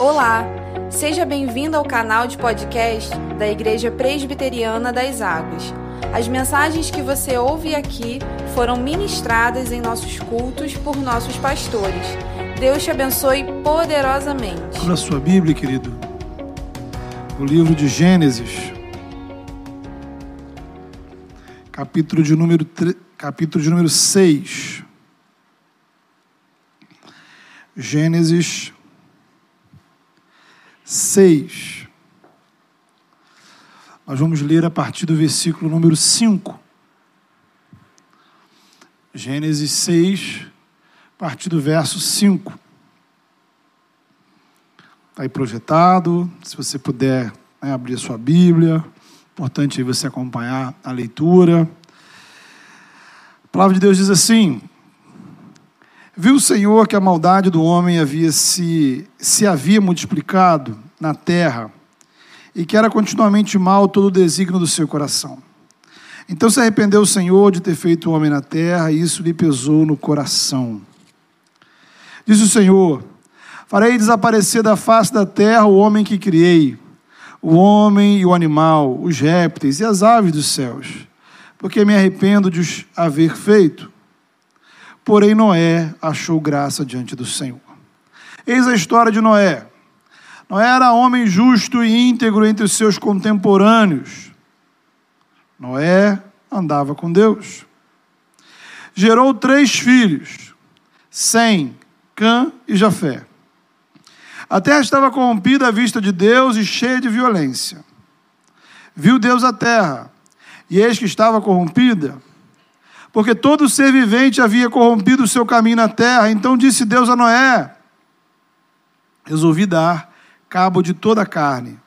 Olá, seja bem-vindo ao canal de podcast da Igreja Presbiteriana das Águas. As mensagens que você ouve aqui foram ministradas em nossos cultos por nossos pastores. Deus te abençoe poderosamente. Abra sua Bíblia, querido. O livro de Gênesis, capítulo de número, tre... capítulo de número 6. Gênesis 6. Nós vamos ler a partir do versículo número 5. Gênesis 6, a partir do verso 5. Está aí projetado. Se você puder né, abrir a sua Bíblia, importante você acompanhar a leitura. A palavra de Deus diz assim: Viu o Senhor que a maldade do homem havia se, se havia multiplicado na terra e que era continuamente mal todo o desígnio do seu coração. Então se arrependeu o Senhor de ter feito o homem na terra e isso lhe pesou no coração. Disse o Senhor: Farei desaparecer da face da terra o homem que criei, o homem e o animal, os répteis e as aves dos céus, porque me arrependo de os haver feito. Porém, Noé achou graça diante do Senhor. Eis a história de Noé. Noé era homem justo e íntegro entre os seus contemporâneos. Noé andava com Deus. Gerou três filhos: Sem, Cã e Jafé. A terra estava corrompida à vista de Deus e cheia de violência. Viu Deus a terra, e eis que estava corrompida, porque todo ser vivente havia corrompido o seu caminho na terra. Então disse Deus a Noé: Resolvi dar cabo de toda a carne,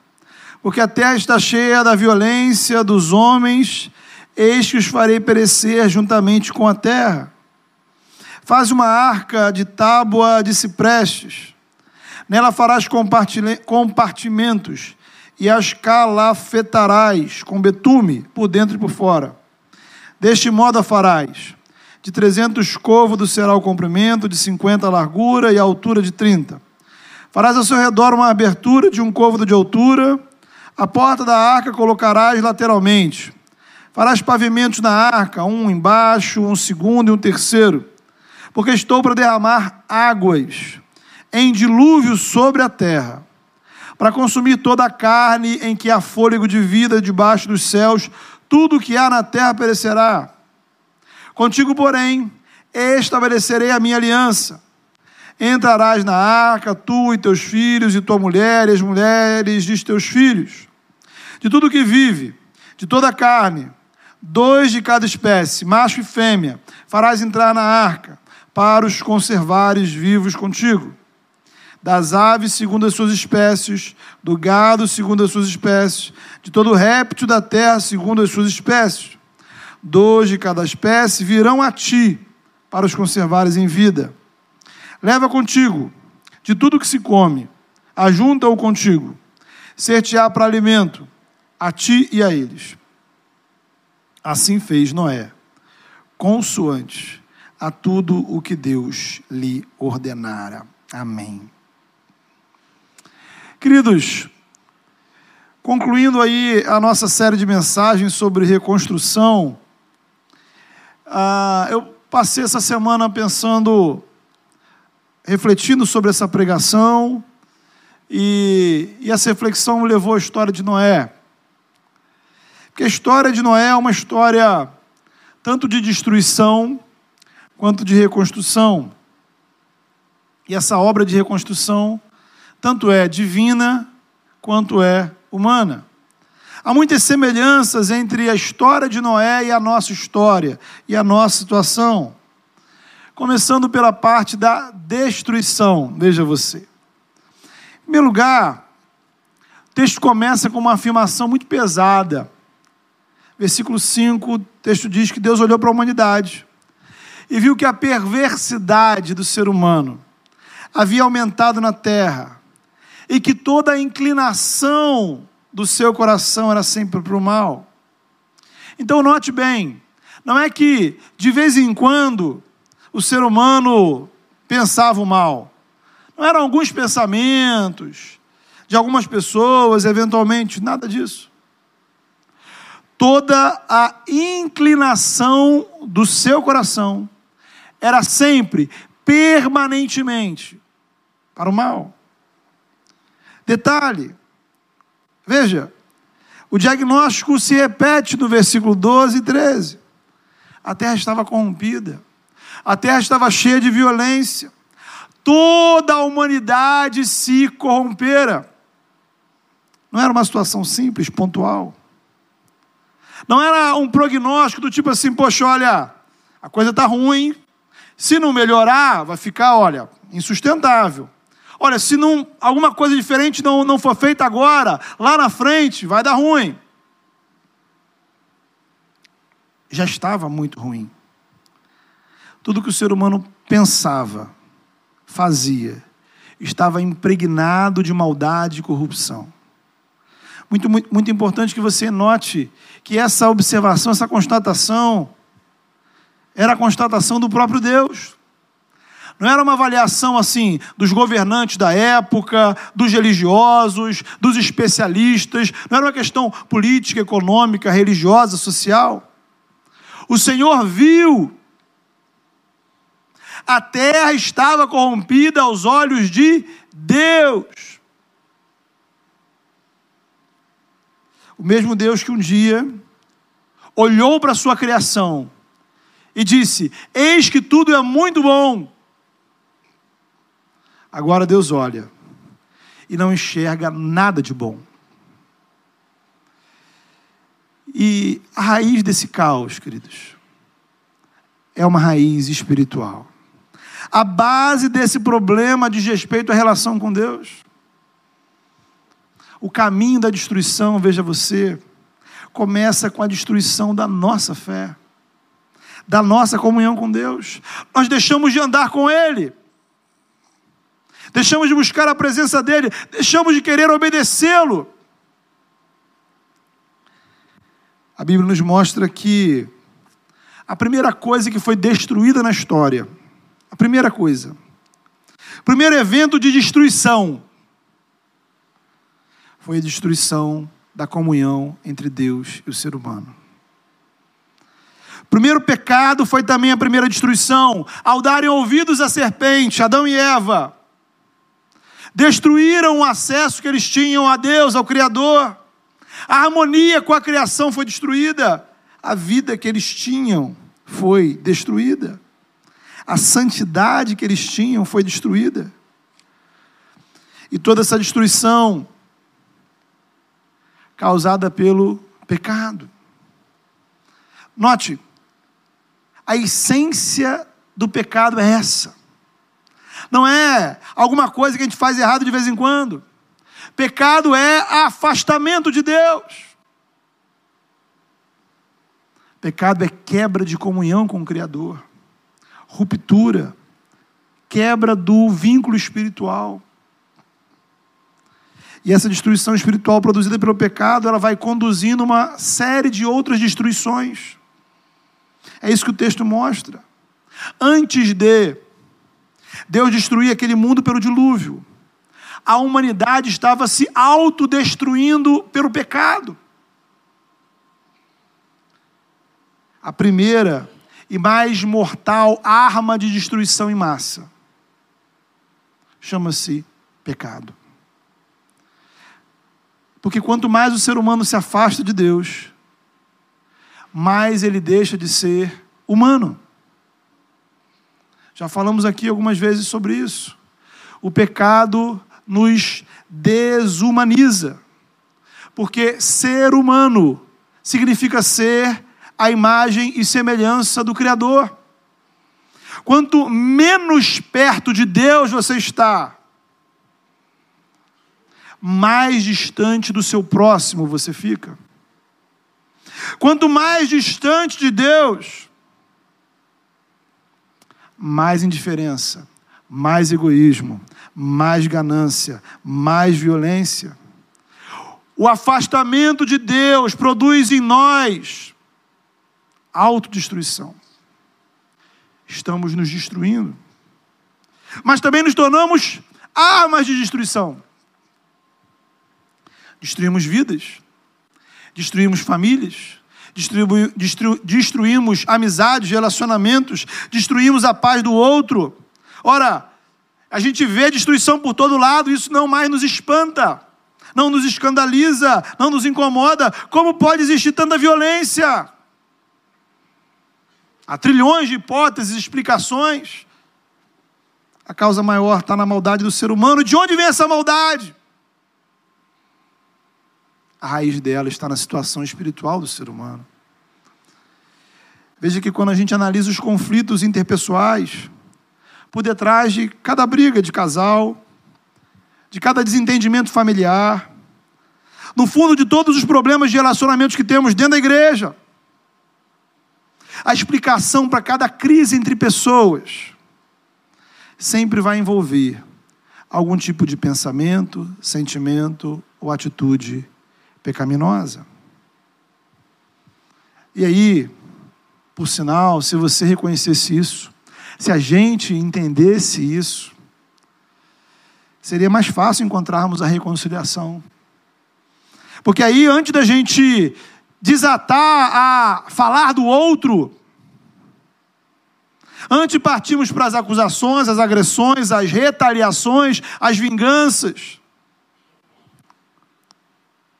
porque a terra está cheia da violência dos homens, eis que os farei perecer juntamente com a terra. Faz uma arca de tábua de ciprestes, nela farás compartimentos e as calafetarás com betume por dentro e por fora Deste modo a farás. De trezentos côvados será o comprimento, de cinquenta a largura e a altura de trinta. Farás ao seu redor uma abertura de um côvado de altura. A porta da arca colocarás lateralmente. Farás pavimentos na arca, um embaixo, um segundo e um terceiro. Porque estou para derramar águas em dilúvio sobre a terra, para consumir toda a carne em que há fôlego de vida debaixo dos céus, tudo que há na terra perecerá. Contigo, porém, estabelecerei a minha aliança. Entrarás na arca, tu e teus filhos, e tua mulher, e as mulheres de teus filhos. De tudo que vive, de toda a carne, dois de cada espécie, macho e fêmea, farás entrar na arca, para os conservares vivos contigo das aves segundo as suas espécies, do gado segundo as suas espécies, de todo réptil da terra segundo as suas espécies. Dois de cada espécie virão a ti para os conservares em vida. Leva contigo de tudo que se come, ajunta-o contigo, ser-te-á para alimento, a ti e a eles. Assim fez Noé, consoante a tudo o que Deus lhe ordenara. Amém. Queridos, concluindo aí a nossa série de mensagens sobre reconstrução, ah, eu passei essa semana pensando, refletindo sobre essa pregação, e, e essa reflexão me levou à história de Noé. Porque a história de Noé é uma história tanto de destruição quanto de reconstrução. E essa obra de reconstrução tanto é divina quanto é humana. Há muitas semelhanças entre a história de Noé e a nossa história e a nossa situação. Começando pela parte da destruição, veja você. Em primeiro lugar, o texto começa com uma afirmação muito pesada. Versículo 5, o texto diz que Deus olhou para a humanidade e viu que a perversidade do ser humano havia aumentado na terra e que toda a inclinação do seu coração era sempre para o mal. Então, note bem: não é que de vez em quando o ser humano pensava o mal. Não eram alguns pensamentos de algumas pessoas, eventualmente, nada disso. Toda a inclinação do seu coração era sempre, permanentemente, para o mal. Detalhe, veja, o diagnóstico se repete no versículo 12 e 13. A terra estava corrompida, a terra estava cheia de violência, toda a humanidade se corrompera. Não era uma situação simples, pontual. Não era um prognóstico do tipo assim, poxa, olha, a coisa está ruim, se não melhorar, vai ficar, olha, insustentável. Olha, se não, alguma coisa diferente não, não for feita agora, lá na frente, vai dar ruim. Já estava muito ruim. Tudo que o ser humano pensava, fazia, estava impregnado de maldade e corrupção. Muito, muito, muito importante que você note que essa observação, essa constatação, era a constatação do próprio Deus. Não era uma avaliação assim dos governantes da época, dos religiosos, dos especialistas, não era uma questão política, econômica, religiosa, social. O Senhor viu. A terra estava corrompida aos olhos de Deus. O mesmo Deus que um dia olhou para a sua criação e disse: Eis que tudo é muito bom. Agora Deus olha e não enxerga nada de bom. E a raiz desse caos, queridos, é uma raiz espiritual. A base desse problema diz respeito à relação com Deus. O caminho da destruição, veja você, começa com a destruição da nossa fé, da nossa comunhão com Deus. Nós deixamos de andar com Ele deixamos de buscar a presença dEle, deixamos de querer obedecê-lo. A Bíblia nos mostra que a primeira coisa que foi destruída na história, a primeira coisa, o primeiro evento de destruição, foi a destruição da comunhão entre Deus e o ser humano. Primeiro pecado foi também a primeira destruição, ao darem ouvidos à serpente, Adão e Eva destruíram o acesso que eles tinham a Deus, ao Criador. A harmonia com a criação foi destruída. A vida que eles tinham foi destruída. A santidade que eles tinham foi destruída. E toda essa destruição causada pelo pecado. Note, a essência do pecado é essa não é alguma coisa que a gente faz errado de vez em quando. Pecado é afastamento de Deus. Pecado é quebra de comunhão com o Criador, ruptura, quebra do vínculo espiritual. E essa destruição espiritual produzida pelo pecado, ela vai conduzindo uma série de outras destruições. É isso que o texto mostra. Antes de Deus destruía aquele mundo pelo dilúvio. A humanidade estava se autodestruindo pelo pecado. A primeira e mais mortal arma de destruição em massa chama-se pecado. Porque quanto mais o ser humano se afasta de Deus, mais ele deixa de ser humano. Já falamos aqui algumas vezes sobre isso. O pecado nos desumaniza. Porque ser humano significa ser a imagem e semelhança do Criador. Quanto menos perto de Deus você está, mais distante do seu próximo você fica. Quanto mais distante de Deus, mais indiferença, mais egoísmo, mais ganância, mais violência. O afastamento de Deus produz em nós autodestruição. Estamos nos destruindo. Mas também nos tornamos armas de destruição. Destruímos vidas, destruímos famílias, destru, destruímos amizades, relacionamentos, destruímos a paz do outro. Ora, a gente vê destruição por todo lado, isso não mais nos espanta, não nos escandaliza, não nos incomoda. Como pode existir tanta violência? Há trilhões de hipóteses, explicações. A causa maior está na maldade do ser humano. De onde vem essa maldade? A raiz dela está na situação espiritual do ser humano. Veja que quando a gente analisa os conflitos interpessoais, por detrás de cada briga de casal, de cada desentendimento familiar, no fundo de todos os problemas de relacionamentos que temos dentro da igreja, a explicação para cada crise entre pessoas sempre vai envolver algum tipo de pensamento, sentimento ou atitude pecaminosa. E aí, por sinal, se você reconhecesse isso, se a gente entendesse isso, seria mais fácil encontrarmos a reconciliação. Porque aí, antes da gente desatar a falar do outro, antes de partirmos para as acusações, as agressões, as retaliações, as vinganças,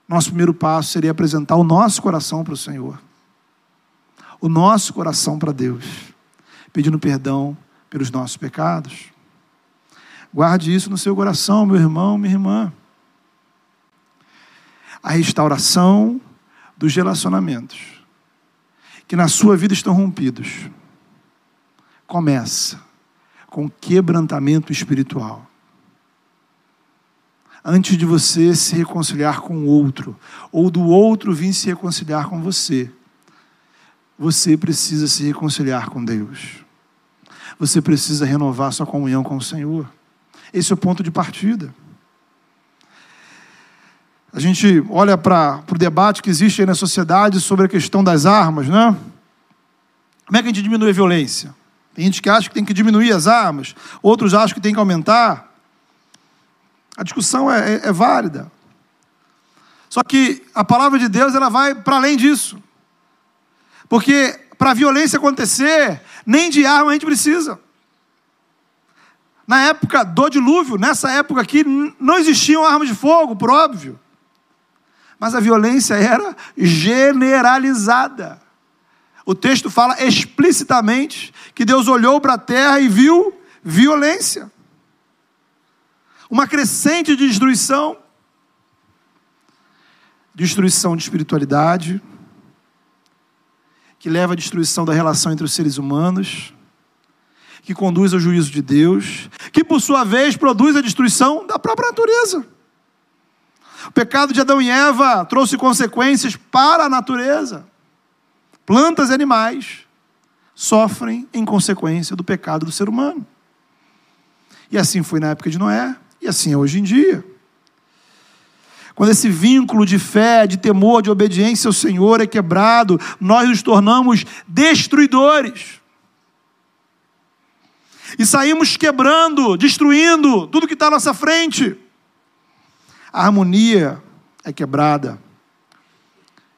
nosso primeiro passo seria apresentar o nosso coração para o Senhor. O nosso coração para Deus, pedindo perdão pelos nossos pecados. Guarde isso no seu coração, meu irmão, minha irmã. A restauração dos relacionamentos que na sua vida estão rompidos começa com quebrantamento espiritual antes de você se reconciliar com o outro, ou do outro vir se reconciliar com você, você precisa se reconciliar com Deus. Você precisa renovar sua comunhão com o Senhor. Esse é o ponto de partida. A gente olha para o debate que existe aí na sociedade sobre a questão das armas, né? Como é que a gente diminui a violência? Tem gente que acha que tem que diminuir as armas, outros acham que tem que aumentar. A discussão é, é, é válida. Só que a palavra de Deus ela vai para além disso. Porque para a violência acontecer, nem de arma a gente precisa. Na época do dilúvio, nessa época aqui, não existiam armas de fogo, por óbvio. Mas a violência era generalizada. O texto fala explicitamente que Deus olhou para a terra e viu violência uma crescente de destruição destruição de espiritualidade, que leva à destruição da relação entre os seres humanos, que conduz ao juízo de Deus, que por sua vez produz a destruição da própria natureza. O pecado de Adão e Eva trouxe consequências para a natureza. Plantas e animais sofrem em consequência do pecado do ser humano. E assim foi na época de Noé, e assim é hoje em dia. Quando esse vínculo de fé, de temor, de obediência ao Senhor é quebrado, nós nos tornamos destruidores. E saímos quebrando, destruindo tudo que está à nossa frente. A harmonia é quebrada.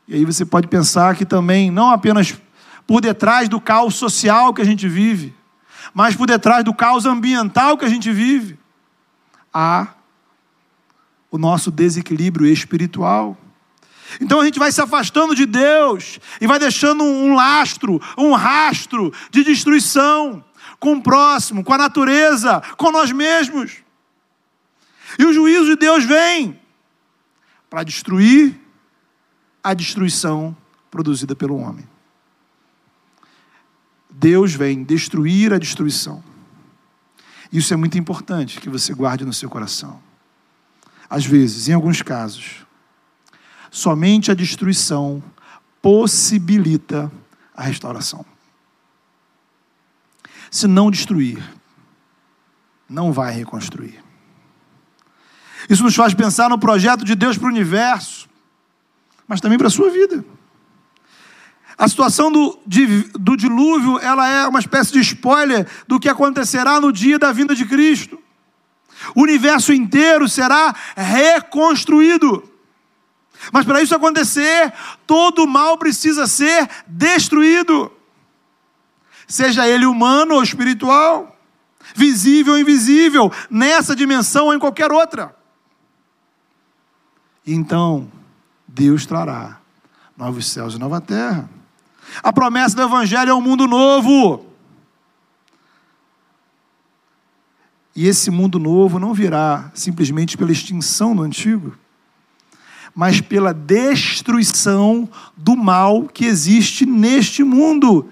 E aí você pode pensar que também, não apenas por detrás do caos social que a gente vive, mas por detrás do caos ambiental que a gente vive, a o nosso desequilíbrio espiritual. Então a gente vai se afastando de Deus e vai deixando um lastro, um rastro de destruição com o próximo, com a natureza, com nós mesmos. E o juízo de Deus vem para destruir a destruição produzida pelo homem. Deus vem destruir a destruição. Isso é muito importante que você guarde no seu coração. Às vezes, em alguns casos, somente a destruição possibilita a restauração. Se não destruir, não vai reconstruir. Isso nos faz pensar no projeto de Deus para o universo, mas também para a sua vida. A situação do, do dilúvio, ela é uma espécie de spoiler do que acontecerá no dia da vinda de Cristo. O universo inteiro será reconstruído. Mas para isso acontecer, todo mal precisa ser destruído. Seja ele humano ou espiritual, visível ou invisível, nessa dimensão ou em qualquer outra. Então, Deus trará novos céus e nova terra. A promessa do Evangelho é um mundo novo. E esse mundo novo não virá simplesmente pela extinção do antigo, mas pela destruição do mal que existe neste mundo.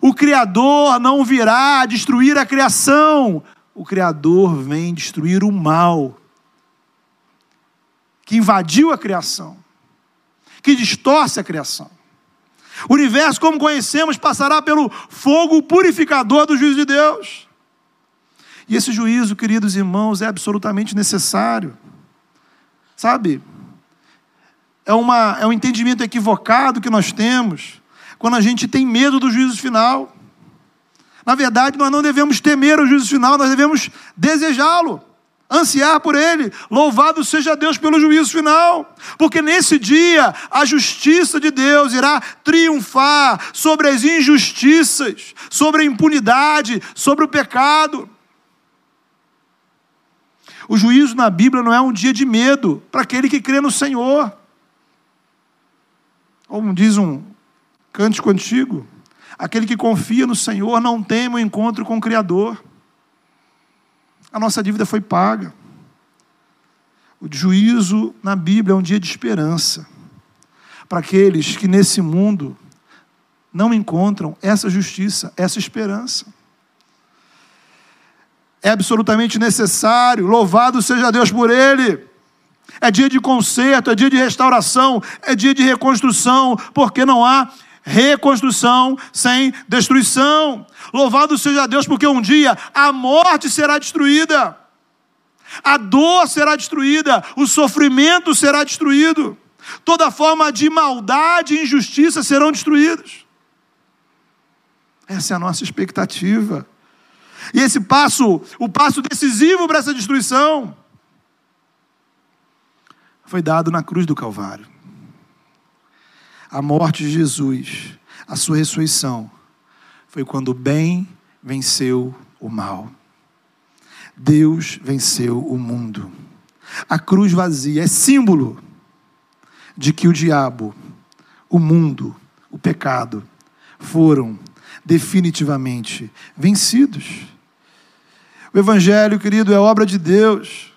O Criador não virá destruir a criação, o Criador vem destruir o mal que invadiu a criação, que distorce a criação. O universo, como conhecemos, passará pelo fogo purificador do juízo de Deus. E esse juízo, queridos irmãos, é absolutamente necessário. Sabe? É, uma, é um entendimento equivocado que nós temos quando a gente tem medo do juízo final. Na verdade, nós não devemos temer o juízo final, nós devemos desejá-lo, ansiar por ele. Louvado seja Deus pelo juízo final, porque nesse dia a justiça de Deus irá triunfar sobre as injustiças, sobre a impunidade, sobre o pecado. O juízo na Bíblia não é um dia de medo para aquele que crê no Senhor. Como diz um cântico antigo, aquele que confia no Senhor não teme o encontro com o Criador. A nossa dívida foi paga. O juízo na Bíblia é um dia de esperança para aqueles que nesse mundo não encontram essa justiça, essa esperança é absolutamente necessário. Louvado seja Deus por ele. É dia de conserto, é dia de restauração, é dia de reconstrução, porque não há reconstrução sem destruição. Louvado seja Deus, porque um dia a morte será destruída, a dor será destruída, o sofrimento será destruído, toda forma de maldade e injustiça serão destruídos. Essa é a nossa expectativa. E esse passo, o passo decisivo para essa destruição, foi dado na cruz do Calvário. A morte de Jesus, a sua ressurreição, foi quando o bem venceu o mal. Deus venceu o mundo. A cruz vazia é símbolo de que o diabo, o mundo, o pecado foram definitivamente vencidos. O Evangelho, querido, é obra de Deus,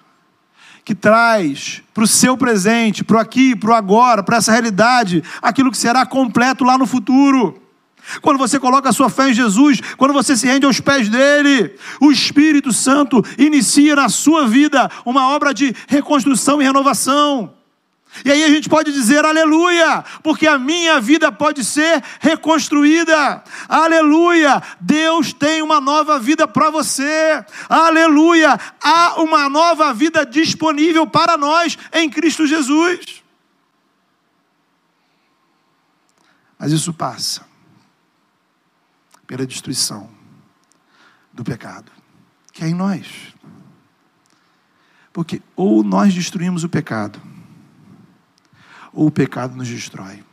que traz para o seu presente, para o aqui, para o agora, para essa realidade, aquilo que será completo lá no futuro. Quando você coloca a sua fé em Jesus, quando você se rende aos pés dele, o Espírito Santo inicia na sua vida uma obra de reconstrução e renovação. E aí a gente pode dizer aleluia, porque a minha vida pode ser reconstruída. Aleluia, Deus tem uma nova vida para você. Aleluia, há uma nova vida disponível para nós em Cristo Jesus. Mas isso passa pela destruição do pecado, que é em nós. Porque ou nós destruímos o pecado, ou o pecado nos destrói.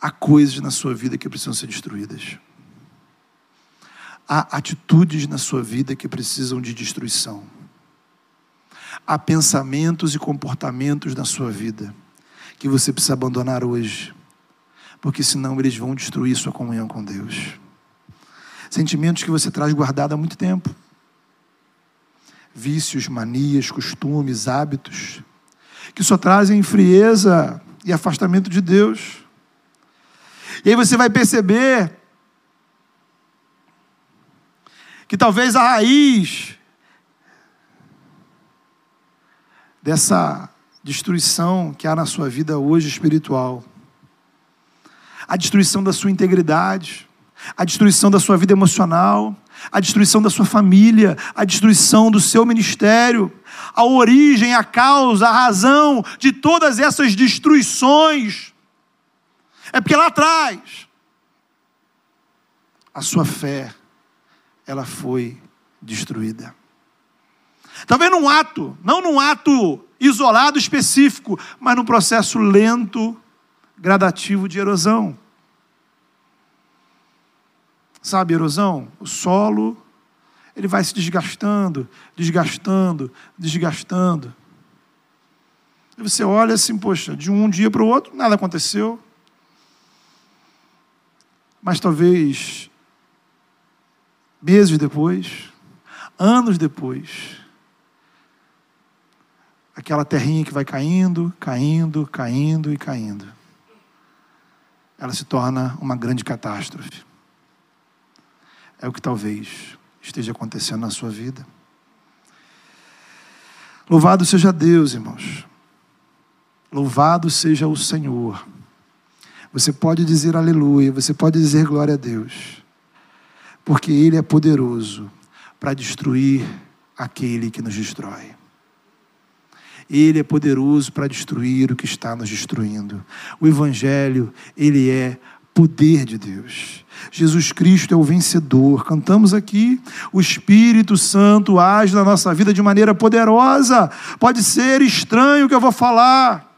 Há coisas na sua vida que precisam ser destruídas. Há atitudes na sua vida que precisam de destruição. Há pensamentos e comportamentos na sua vida que você precisa abandonar hoje, porque senão eles vão destruir sua comunhão com Deus. Sentimentos que você traz guardado há muito tempo. Vícios, manias, costumes, hábitos que só trazem frieza e afastamento de Deus. E aí você vai perceber que talvez a raiz dessa destruição que há na sua vida hoje espiritual, a destruição da sua integridade, a destruição da sua vida emocional, a destruição da sua família, a destruição do seu ministério, a origem, a causa, a razão de todas essas destruições. É porque lá atrás a sua fé ela foi destruída. Talvez num ato, não num ato isolado específico, mas num processo lento, gradativo de erosão. Sabe, erosão? O solo, ele vai se desgastando, desgastando, desgastando. E você olha assim, poxa, de um dia para o outro, nada aconteceu. Mas talvez meses depois, anos depois, aquela terrinha que vai caindo, caindo, caindo e caindo, ela se torna uma grande catástrofe. É o que talvez esteja acontecendo na sua vida. Louvado seja Deus, irmãos. Louvado seja o Senhor. Você pode dizer aleluia, você pode dizer glória a Deus, porque Ele é poderoso para destruir aquele que nos destrói. Ele é poderoso para destruir o que está nos destruindo. O Evangelho, ele é poder de Deus. Jesus Cristo é o vencedor. Cantamos aqui, o Espírito Santo age na nossa vida de maneira poderosa. Pode ser estranho o que eu vou falar,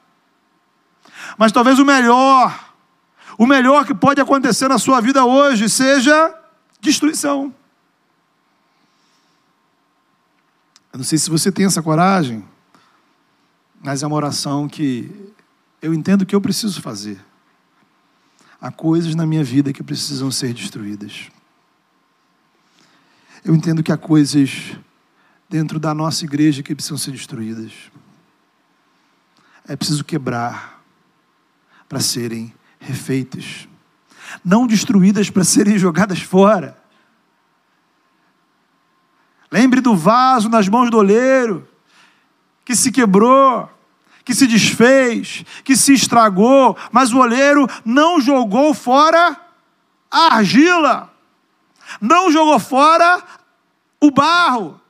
mas talvez o melhor, o melhor que pode acontecer na sua vida hoje seja destruição. Eu não sei se você tem essa coragem, mas é uma oração que eu entendo que eu preciso fazer. Há coisas na minha vida que precisam ser destruídas. Eu entendo que há coisas dentro da nossa igreja que precisam ser destruídas. É preciso quebrar para serem refeitas. Não destruídas para serem jogadas fora. Lembre do vaso nas mãos do oleiro, que se quebrou que se desfez, que se estragou, mas o oleiro não jogou fora a argila, não jogou fora o barro.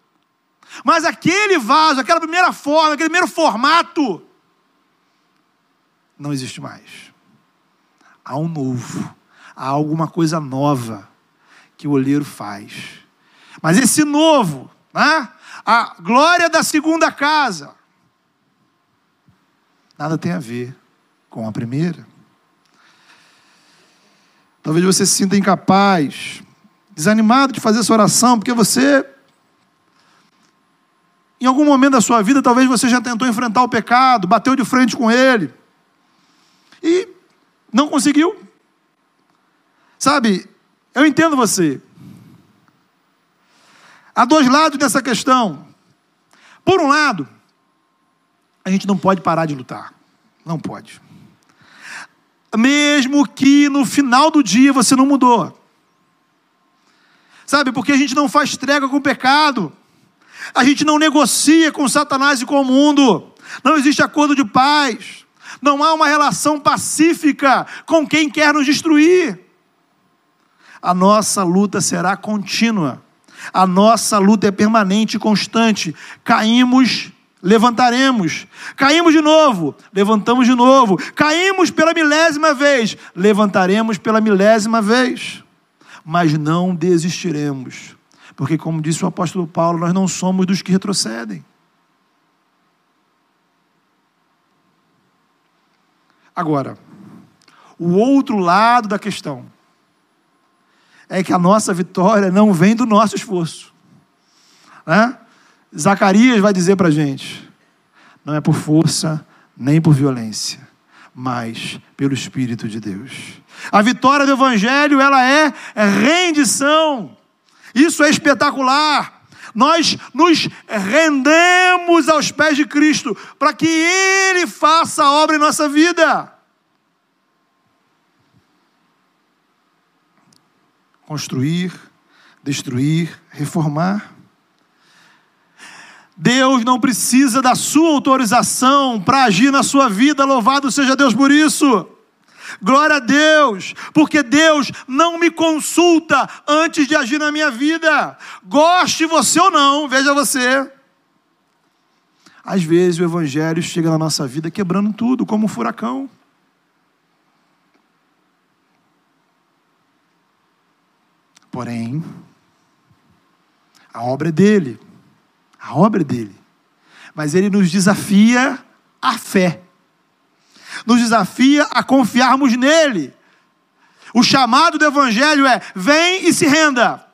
Mas aquele vaso, aquela primeira forma, aquele primeiro formato, não existe mais. Há um novo, há alguma coisa nova que o olheiro faz. Mas esse novo, né? a glória da segunda casa, nada tem a ver com a primeira. Talvez você se sinta incapaz, desanimado de fazer essa oração, porque você, em algum momento da sua vida, talvez você já tentou enfrentar o pecado, bateu de frente com ele e não conseguiu. Sabe, eu entendo você. Há dois lados dessa questão. Por um lado, a gente não pode parar de lutar. Não pode. Mesmo que no final do dia você não mudou. Sabe, porque a gente não faz trégua com o pecado. A gente não negocia com Satanás e com o mundo. Não existe acordo de paz. Não há uma relação pacífica com quem quer nos destruir. A nossa luta será contínua. A nossa luta é permanente e constante. Caímos levantaremos. Caímos de novo, levantamos de novo. Caímos pela milésima vez, levantaremos pela milésima vez. Mas não desistiremos, porque, como disse o apóstolo Paulo, nós não somos dos que retrocedem. Agora, o outro lado da questão é que a nossa vitória não vem do nosso esforço. Né? Zacarias vai dizer para a gente: não é por força nem por violência, mas pelo Espírito de Deus. A vitória do Evangelho ela é rendição. Isso é espetacular. Nós nos rendemos aos pés de Cristo para que Ele faça a obra em nossa vida. Construir, destruir, reformar. Deus não precisa da sua autorização para agir na sua vida, louvado seja Deus por isso. Glória a Deus, porque Deus não me consulta antes de agir na minha vida. Goste você ou não, veja você. Às vezes o Evangelho chega na nossa vida quebrando tudo, como um furacão. Porém, A obra é dele. A obra dele. Mas ele nos desafia à fé. Nos desafia a confiarmos nele. O chamado do evangelho é: vem e se renda.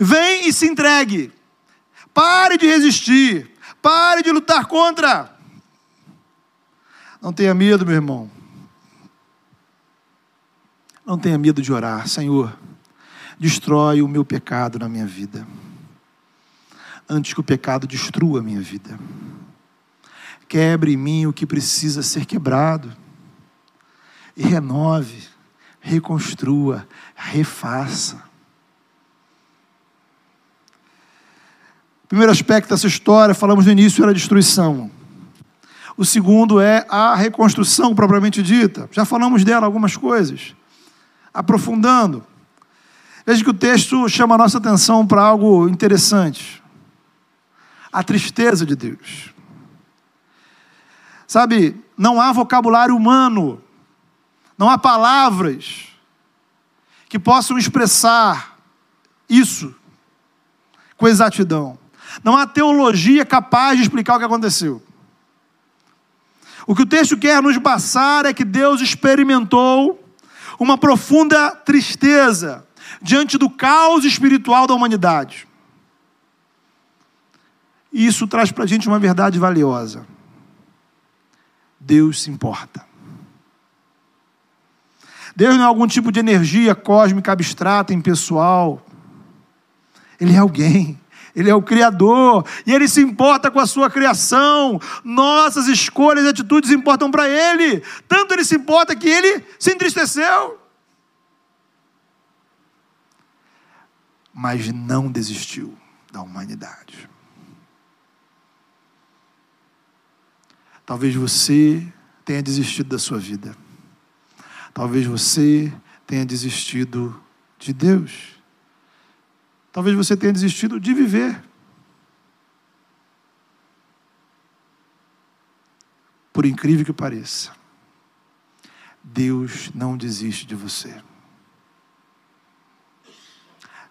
Vem e se entregue. Pare de resistir. Pare de lutar contra. Não tenha medo, meu irmão. Não tenha medo de orar. Senhor, destrói o meu pecado na minha vida. Antes que o pecado destrua a minha vida. Quebre em mim o que precisa ser quebrado. E renove, reconstrua, refaça. primeiro aspecto dessa história, falamos no início, era a destruição. O segundo é a reconstrução propriamente dita. Já falamos dela algumas coisas. Aprofundando. Veja que o texto chama a nossa atenção para algo interessante. A tristeza de Deus. Sabe, não há vocabulário humano, não há palavras que possam expressar isso com exatidão. Não há teologia capaz de explicar o que aconteceu. O que o texto quer nos passar é que Deus experimentou uma profunda tristeza diante do caos espiritual da humanidade. E isso traz para a gente uma verdade valiosa. Deus se importa. Deus não é algum tipo de energia cósmica abstrata, impessoal. Ele é alguém. Ele é o Criador e Ele se importa com a sua criação. Nossas escolhas e atitudes importam para Ele. Tanto Ele se importa que Ele se entristeceu. Mas não desistiu da humanidade. Talvez você tenha desistido da sua vida. Talvez você tenha desistido de Deus. Talvez você tenha desistido de viver. Por incrível que pareça, Deus não desiste de você.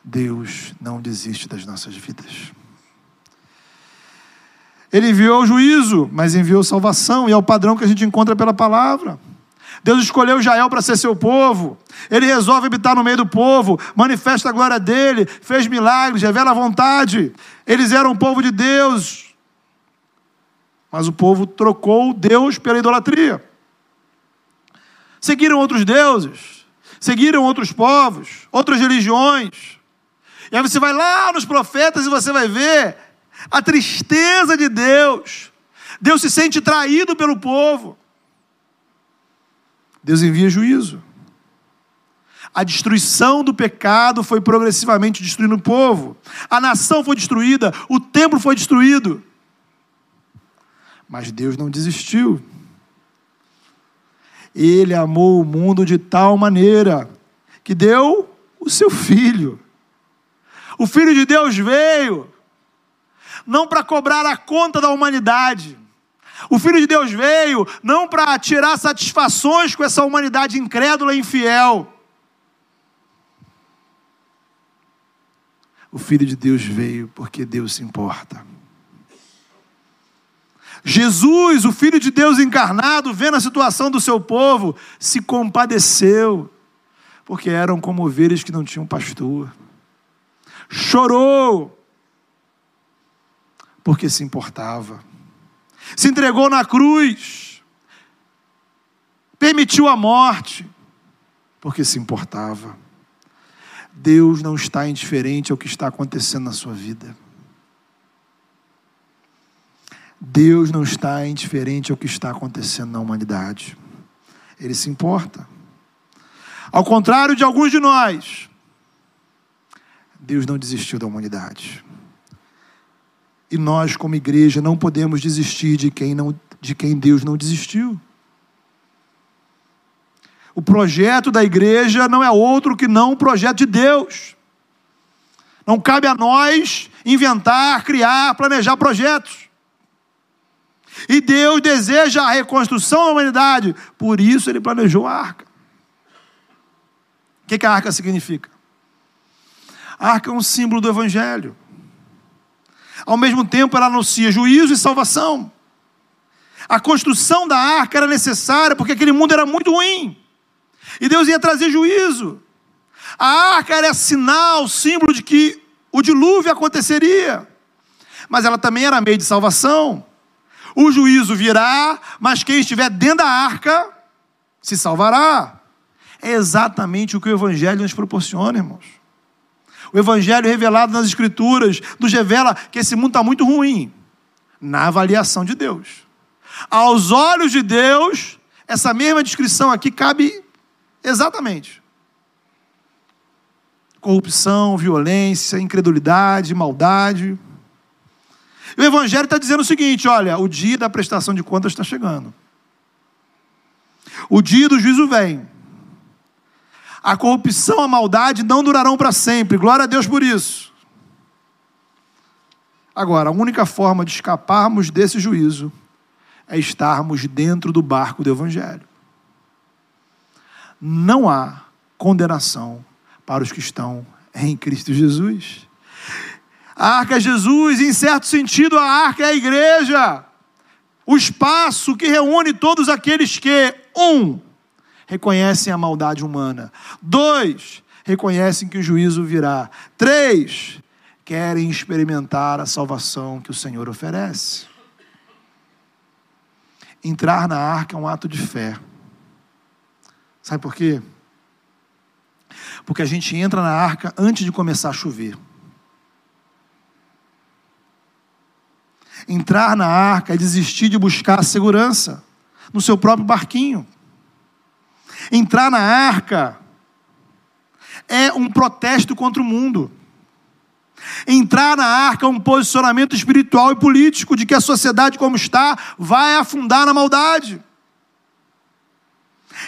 Deus não desiste das nossas vidas. Ele enviou o juízo, mas enviou salvação, e é o padrão que a gente encontra pela palavra. Deus escolheu Israel para ser seu povo. Ele resolve habitar no meio do povo, manifesta a glória dele, fez milagres, revela a vontade. Eles eram o povo de Deus. Mas o povo trocou Deus pela idolatria. Seguiram outros deuses, seguiram outros povos, outras religiões. E aí você vai lá nos profetas e você vai ver a tristeza de Deus. Deus se sente traído pelo povo. Deus envia juízo. A destruição do pecado foi progressivamente destruindo o povo. A nação foi destruída, o templo foi destruído. Mas Deus não desistiu. Ele amou o mundo de tal maneira que deu o seu filho. O filho de Deus veio não para cobrar a conta da humanidade, o Filho de Deus veio não para tirar satisfações com essa humanidade incrédula e infiel. O Filho de Deus veio porque Deus se importa. Jesus, o Filho de Deus encarnado, vendo a situação do seu povo, se compadeceu, porque eram como ovelhas que não tinham pastor. Chorou, porque se importava se entregou na cruz, permitiu a morte, porque se importava. Deus não está indiferente ao que está acontecendo na sua vida. Deus não está indiferente ao que está acontecendo na humanidade. Ele se importa. Ao contrário de alguns de nós, Deus não desistiu da humanidade. E nós, como igreja, não podemos desistir de quem, não, de quem Deus não desistiu. O projeto da igreja não é outro que não o projeto de Deus. Não cabe a nós inventar, criar, planejar projetos. E Deus deseja a reconstrução da humanidade, por isso ele planejou a arca. O que, que a arca significa? A arca é um símbolo do Evangelho. Ao mesmo tempo, ela anuncia juízo e salvação. A construção da arca era necessária porque aquele mundo era muito ruim. E Deus ia trazer juízo. A arca era sinal, símbolo de que o dilúvio aconteceria. Mas ela também era meio de salvação. O juízo virá, mas quem estiver dentro da arca se salvará. É exatamente o que o Evangelho nos proporciona, irmãos. O Evangelho revelado nas Escrituras nos revela que esse mundo está muito ruim, na avaliação de Deus. Aos olhos de Deus, essa mesma descrição aqui cabe exatamente. Corrupção, violência, incredulidade, maldade. O Evangelho está dizendo o seguinte: olha, o dia da prestação de contas está chegando. O dia do juízo vem. A corrupção, a maldade não durarão para sempre. Glória a Deus por isso. Agora, a única forma de escaparmos desse juízo é estarmos dentro do barco do Evangelho. Não há condenação para os que estão em Cristo Jesus. A arca é Jesus, em certo sentido, a arca é a igreja. O espaço que reúne todos aqueles que, um, reconhecem a maldade humana. Dois, reconhecem que o juízo virá. Três, querem experimentar a salvação que o Senhor oferece. Entrar na arca é um ato de fé. Sabe por quê? Porque a gente entra na arca antes de começar a chover. Entrar na arca é desistir de buscar a segurança no seu próprio barquinho. Entrar na arca é um protesto contra o mundo. Entrar na arca é um posicionamento espiritual e político de que a sociedade como está vai afundar na maldade.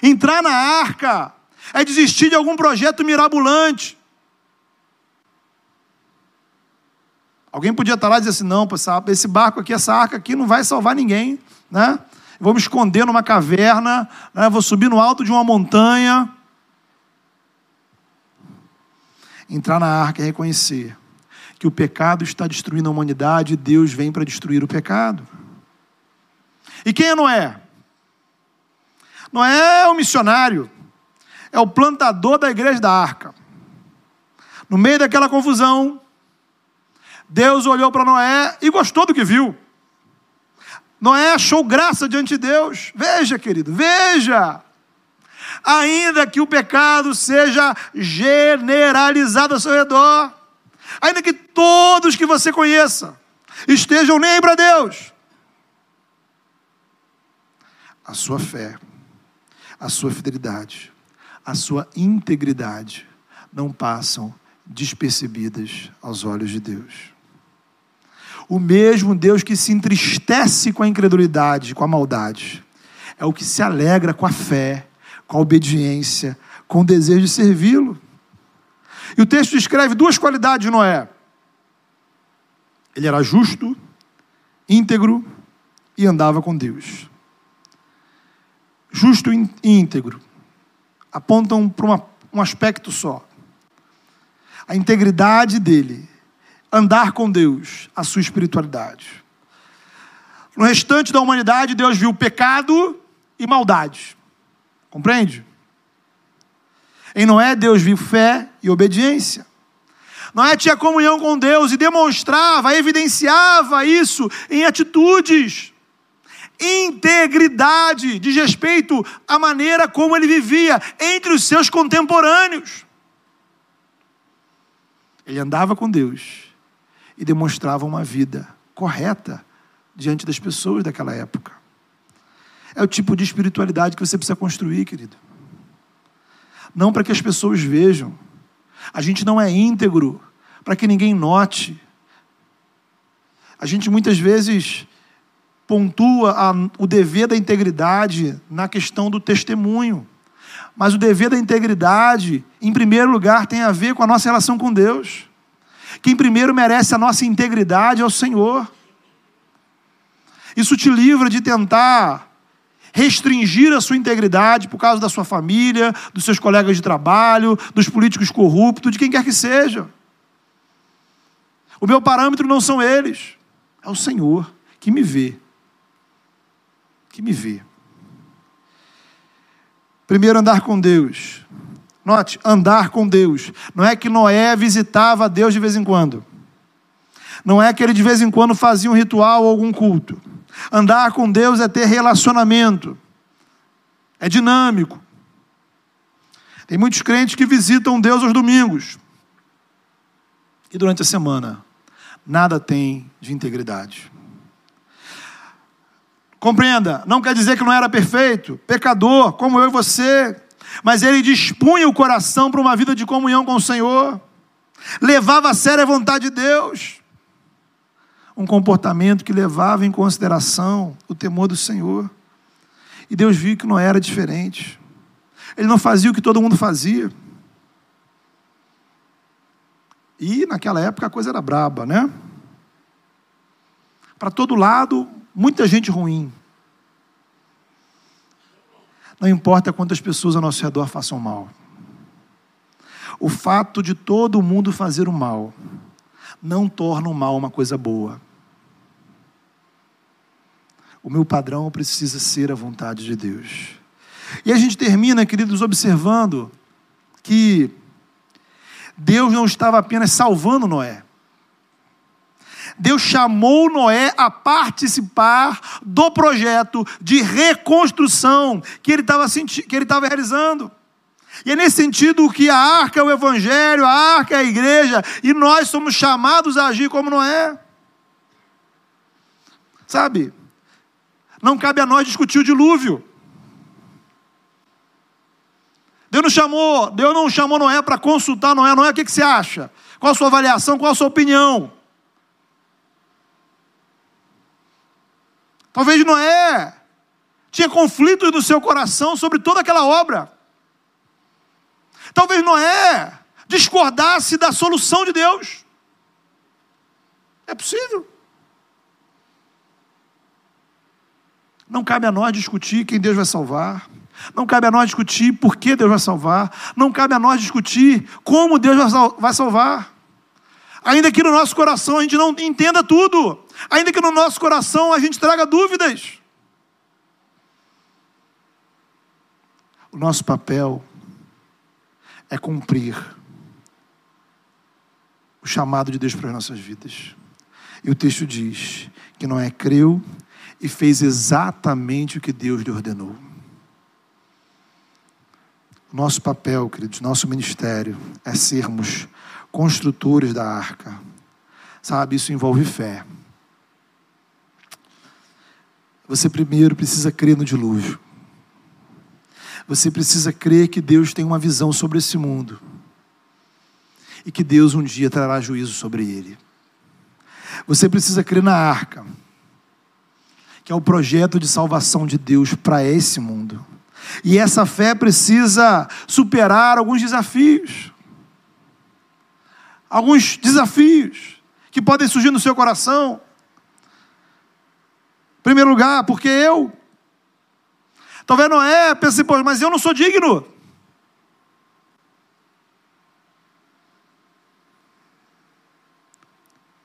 Entrar na arca é desistir de algum projeto mirabolante. Alguém podia estar lá e dizer assim: não, esse barco aqui, essa arca aqui não vai salvar ninguém, né? Vou me esconder numa caverna, né? vou subir no alto de uma montanha. Entrar na arca é reconhecer que o pecado está destruindo a humanidade e Deus vem para destruir o pecado. E quem é Noé? Noé é o missionário, é o plantador da igreja da arca. No meio daquela confusão, Deus olhou para Noé e gostou do que viu. Noé achou graça diante de Deus. Veja, querido, veja. Ainda que o pecado seja generalizado ao seu redor, ainda que todos que você conheça estejam nem para Deus, a sua fé, a sua fidelidade, a sua integridade não passam despercebidas aos olhos de Deus. O mesmo Deus que se entristece com a incredulidade, com a maldade, é o que se alegra com a fé, com a obediência, com o desejo de servi-lo. E o texto descreve duas qualidades de Noé. Ele era justo, íntegro e andava com Deus. Justo e íntegro apontam para uma, um aspecto só. A integridade dele, andar com Deus, a sua espiritualidade. No restante da humanidade, Deus viu pecado e maldade. Compreende? Em Noé, Deus viu fé e obediência. Noé tinha comunhão com Deus e demonstrava, evidenciava isso em atitudes. Integridade, diz respeito à maneira como ele vivia entre os seus contemporâneos. Ele andava com Deus e demonstrava uma vida correta diante das pessoas daquela época. É o tipo de espiritualidade que você precisa construir, querido não para que as pessoas vejam. A gente não é íntegro para que ninguém note. A gente muitas vezes pontua a, o dever da integridade na questão do testemunho. Mas o dever da integridade, em primeiro lugar, tem a ver com a nossa relação com Deus. Quem primeiro merece a nossa integridade é o Senhor. Isso te livra de tentar restringir a sua integridade por causa da sua família, dos seus colegas de trabalho, dos políticos corruptos, de quem quer que seja. O meu parâmetro não são eles, é o Senhor que me vê. Que me vê. Primeiro, andar com Deus. Note, andar com Deus. Não é que Noé visitava Deus de vez em quando. Não é que ele de vez em quando fazia um ritual ou algum culto. Andar com Deus é ter relacionamento. É dinâmico. Tem muitos crentes que visitam Deus aos domingos. E durante a semana, nada tem de integridade. Compreenda, não quer dizer que não era perfeito, pecador, como eu e você, mas ele dispunha o coração para uma vida de comunhão com o Senhor, levava a sério a vontade de Deus, um comportamento que levava em consideração o temor do Senhor. E Deus viu que não era diferente. Ele não fazia o que todo mundo fazia. E naquela época a coisa era braba, né? Para todo lado, muita gente ruim. Não importa quantas pessoas ao nosso redor façam mal. O fato de todo mundo fazer o mal não torna o mal uma coisa boa. O meu padrão precisa ser a vontade de Deus. E a gente termina, queridos, observando que Deus não estava apenas salvando Noé. Deus chamou Noé a participar do projeto de reconstrução que ele estava que ele estava realizando. E é nesse sentido que a arca é o evangelho, a arca é a igreja, e nós somos chamados a agir como Noé. Sabe? Não cabe a nós discutir o dilúvio. Deus não chamou, Deus não chamou Noé para consultar Noé. Noé, o que, que você acha? Qual a sua avaliação? Qual a sua opinião? Talvez Noé tinha conflitos no seu coração sobre toda aquela obra. Talvez Noé discordasse da solução de Deus. É possível. Não cabe a nós discutir quem Deus vai salvar. Não cabe a nós discutir por que Deus vai salvar. Não cabe a nós discutir como Deus vai salvar. Ainda que no nosso coração a gente não entenda tudo. Ainda que no nosso coração a gente traga dúvidas. O nosso papel é cumprir o chamado de Deus para as nossas vidas. E o texto diz que Noé creu e fez exatamente o que Deus lhe ordenou. Nosso papel, queridos, nosso ministério é sermos construtores da arca. Sabe, isso envolve fé. Você primeiro precisa crer no dilúvio. Você precisa crer que Deus tem uma visão sobre esse mundo. E que Deus um dia trará juízo sobre ele. Você precisa crer na arca, que é o projeto de salvação de Deus para esse mundo. E essa fé precisa superar alguns desafios. Alguns desafios que podem surgir no seu coração. Em primeiro lugar, porque eu. Talvez Noé pense, pô, mas eu não sou digno.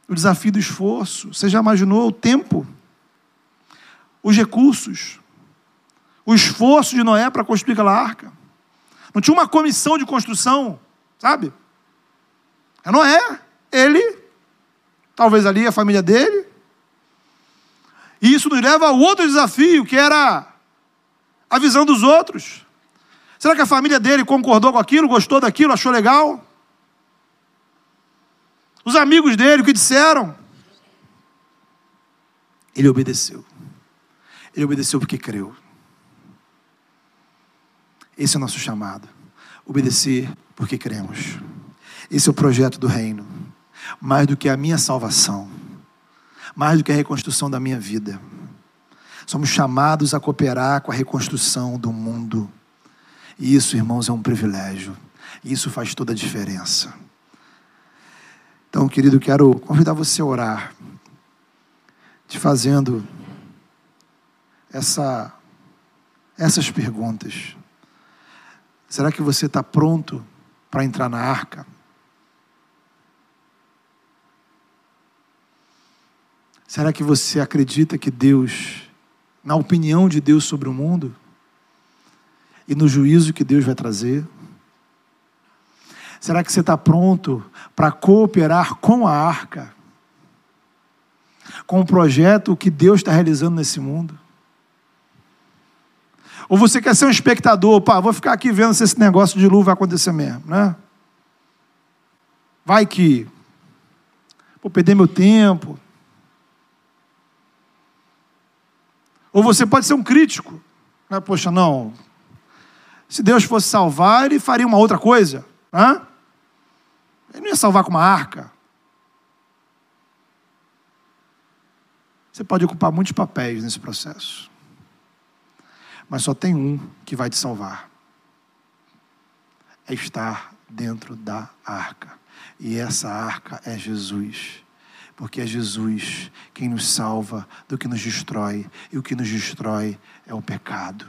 O desafio do esforço. Você já imaginou o tempo? Os recursos? o esforço de Noé para construir aquela arca. Não tinha uma comissão de construção, sabe? É Noé, ele, talvez ali a família dele. E isso nos leva ao outro desafio, que era a visão dos outros. Será que a família dele concordou com aquilo, gostou daquilo, achou legal? Os amigos dele, o que disseram? Ele obedeceu. Ele obedeceu porque creu. Esse é o nosso chamado. Obedecer porque cremos. Esse é o projeto do reino. Mais do que a minha salvação, mais do que a reconstrução da minha vida. Somos chamados a cooperar com a reconstrução do mundo. E isso, irmãos, é um privilégio. Isso faz toda a diferença. Então, querido, quero convidar você a orar, te fazendo essa, essas perguntas. Será que você está pronto para entrar na arca? Será que você acredita que Deus, na opinião de Deus sobre o mundo e no juízo que Deus vai trazer? Será que você está pronto para cooperar com a arca? Com o projeto que Deus está realizando nesse mundo? Ou você quer ser um espectador, pá, vou ficar aqui vendo se esse negócio de luz vai acontecer mesmo, né? Vai que vou perder meu tempo. Ou você pode ser um crítico. Né? Poxa, não. Se Deus fosse salvar, ele faria uma outra coisa. Hã? Ele não ia salvar com uma arca. Você pode ocupar muitos papéis nesse processo. Mas só tem um que vai te salvar. É estar dentro da arca. E essa arca é Jesus. Porque é Jesus quem nos salva do que nos destrói. E o que nos destrói é o pecado.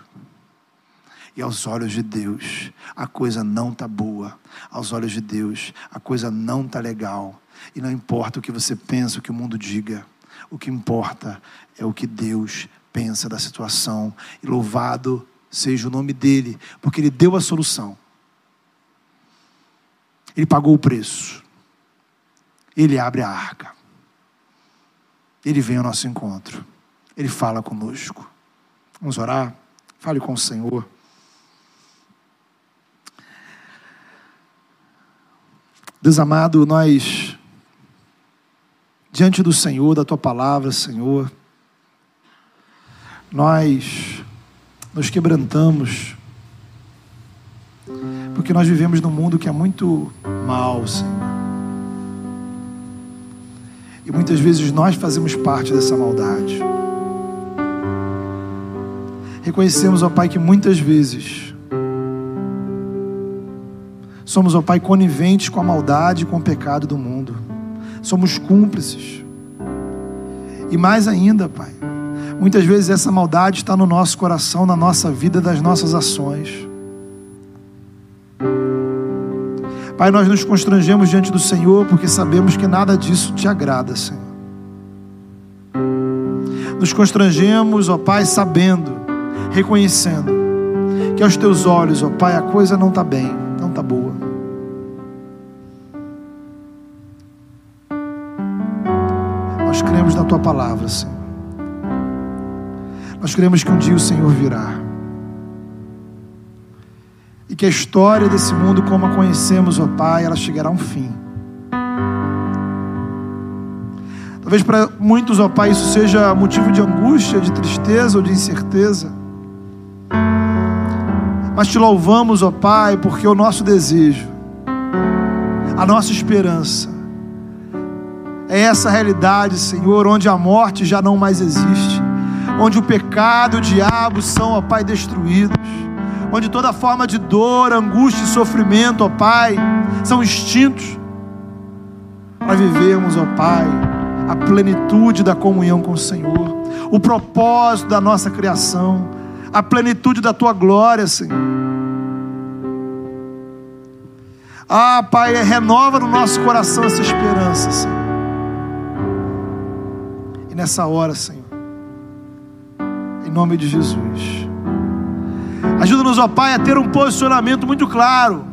E aos olhos de Deus, a coisa não está boa. Aos olhos de Deus, a coisa não está legal. E não importa o que você pensa, o que o mundo diga. O que importa é o que Deus pensa da situação. E louvado seja o nome dele, porque ele deu a solução. Ele pagou o preço. Ele abre a arca. Ele vem ao nosso encontro. Ele fala conosco. Vamos orar? Fale com o Senhor. Deus amado, nós, diante do Senhor, da tua palavra, Senhor, nós nos quebrantamos, porque nós vivemos num mundo que é muito mal, Senhor. E muitas vezes nós fazemos parte dessa maldade. Reconhecemos, ó Pai, que muitas vezes somos, ó Pai, coniventes com a maldade e com o pecado do mundo. Somos cúmplices. E mais ainda, Pai, Muitas vezes essa maldade está no nosso coração, na nossa vida, das nossas ações. Pai, nós nos constrangemos diante do Senhor porque sabemos que nada disso te agrada, Senhor. Nos constrangemos, ó Pai, sabendo, reconhecendo que aos teus olhos, ó Pai, a coisa não está bem, não está boa. Nós cremos na tua palavra, Senhor. Nós cremos que um dia o Senhor virá. E que a história desse mundo, como a conhecemos, ó Pai, ela chegará a um fim. Talvez para muitos, ó Pai, isso seja motivo de angústia, de tristeza ou de incerteza. Mas te louvamos, ó Pai, porque o nosso desejo, a nossa esperança, é essa realidade, Senhor, onde a morte já não mais existe onde o pecado, o diabo são, ó Pai, destruídos, onde toda forma de dor, angústia e sofrimento, ó Pai, são extintos, para vivermos, ó Pai, a plenitude da comunhão com o Senhor, o propósito da nossa criação, a plenitude da tua glória, Senhor. Ah, Pai, renova no nosso coração essa esperança, Senhor. E nessa hora, Senhor, em nome de Jesus. Ajuda-nos, ó Pai, a ter um posicionamento muito claro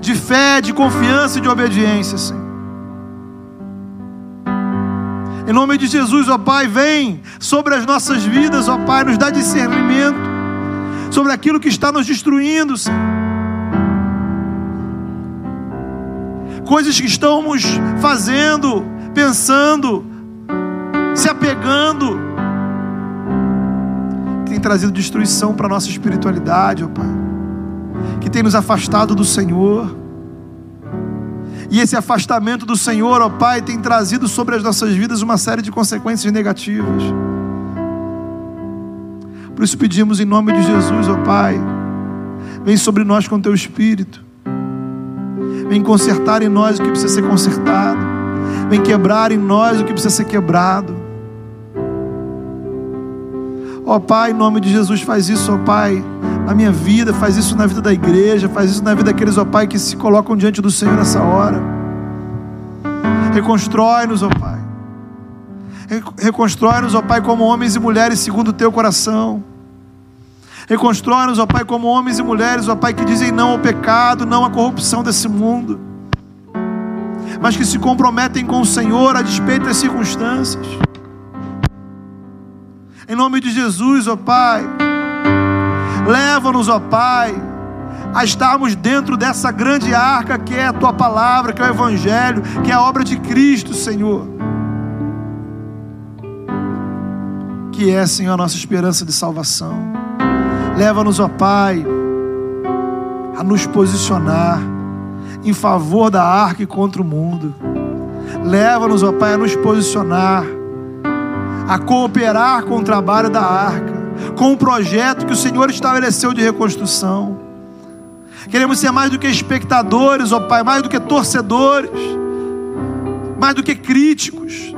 de fé, de confiança e de obediência, Senhor. Em nome de Jesus, ó Pai, vem sobre as nossas vidas, ó Pai, nos dá discernimento sobre aquilo que está nos destruindo, Senhor. Coisas que estamos fazendo, pensando, se apegando, tem trazido destruição para a nossa espiritualidade, ó Pai, que tem nos afastado do Senhor. E esse afastamento do Senhor, ó Pai, tem trazido sobre as nossas vidas uma série de consequências negativas. Por isso pedimos em nome de Jesus, ó Pai, vem sobre nós com teu espírito. Vem consertar em nós o que precisa ser consertado. Vem quebrar em nós o que precisa ser quebrado. Ó oh, Pai, em nome de Jesus, faz isso, ó oh, Pai, na minha vida, faz isso na vida da igreja, faz isso na vida daqueles, ó oh, Pai, que se colocam diante do Senhor nessa hora. Reconstrói-nos, ó Pai. Reconstrói-nos, ó Pai, como homens e mulheres segundo o teu coração. Reconstrói-nos, ó Pai, como homens e mulheres, ó Pai, que dizem não ao pecado, não à corrupção desse mundo, mas que se comprometem com o Senhor a despeito das circunstâncias. Em nome de Jesus, ó Pai, leva-nos, ó Pai, a estarmos dentro dessa grande arca que é a tua palavra, que é o Evangelho, que é a obra de Cristo, Senhor. Que é, Senhor, a nossa esperança de salvação. Leva-nos, ó Pai, a nos posicionar em favor da arca e contra o mundo. Leva-nos, ó Pai, a nos posicionar, a cooperar com o trabalho da arca, com o projeto que o Senhor estabeleceu de reconstrução. Queremos ser mais do que espectadores, ó Pai, mais do que torcedores, mais do que críticos.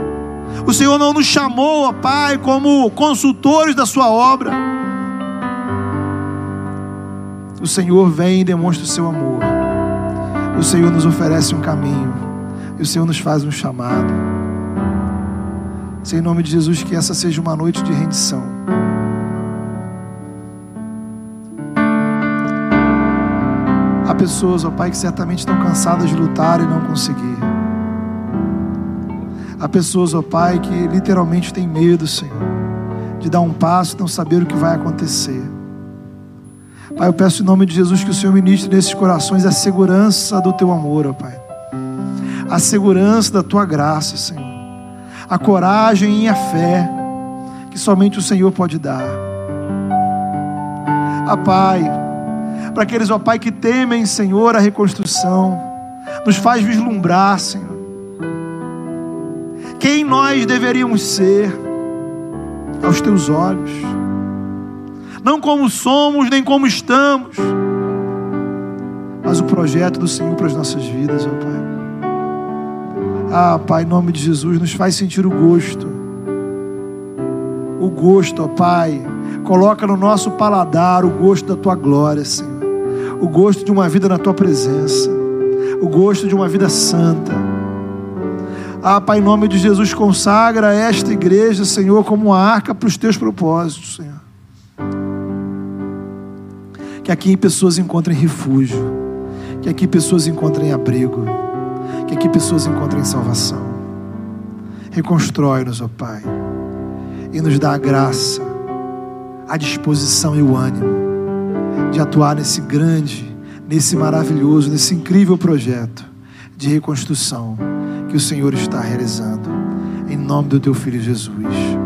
O Senhor não nos chamou, ó Pai, como consultores da Sua obra o Senhor vem e demonstra o seu amor. O Senhor nos oferece um caminho. E o Senhor nos faz um chamado. Senhor, em nome de Jesus, que essa seja uma noite de rendição. Há pessoas, ó Pai, que certamente estão cansadas de lutar e não conseguir. Há pessoas, ó Pai, que literalmente têm medo, Senhor, de dar um passo e não saber o que vai acontecer. Pai, eu peço em nome de Jesus que o Senhor ministre nesses corações a segurança do teu amor, ó Pai. A segurança da tua graça, Senhor. A coragem e a fé que somente o Senhor pode dar. Ah, Pai, para aqueles, ó Pai, que temem, Senhor, a reconstrução, nos faz vislumbrar, Senhor, quem nós deveríamos ser aos teus olhos não como somos, nem como estamos, mas o projeto do Senhor para as nossas vidas, ó Pai. Ah, Pai, em nome de Jesus, nos faz sentir o gosto. O gosto, ó Pai. Coloca no nosso paladar o gosto da tua glória, Senhor. O gosto de uma vida na tua presença. O gosto de uma vida santa. Ah, Pai, em nome de Jesus, consagra esta igreja, Senhor, como uma arca para os teus propósitos, Senhor. Que aqui pessoas encontrem refúgio. Que aqui pessoas encontrem abrigo. Que aqui pessoas encontrem salvação. Reconstrói-nos, ó Pai. E nos dá a graça, a disposição e o ânimo de atuar nesse grande, nesse maravilhoso, nesse incrível projeto de reconstrução que o Senhor está realizando. Em nome do teu filho Jesus.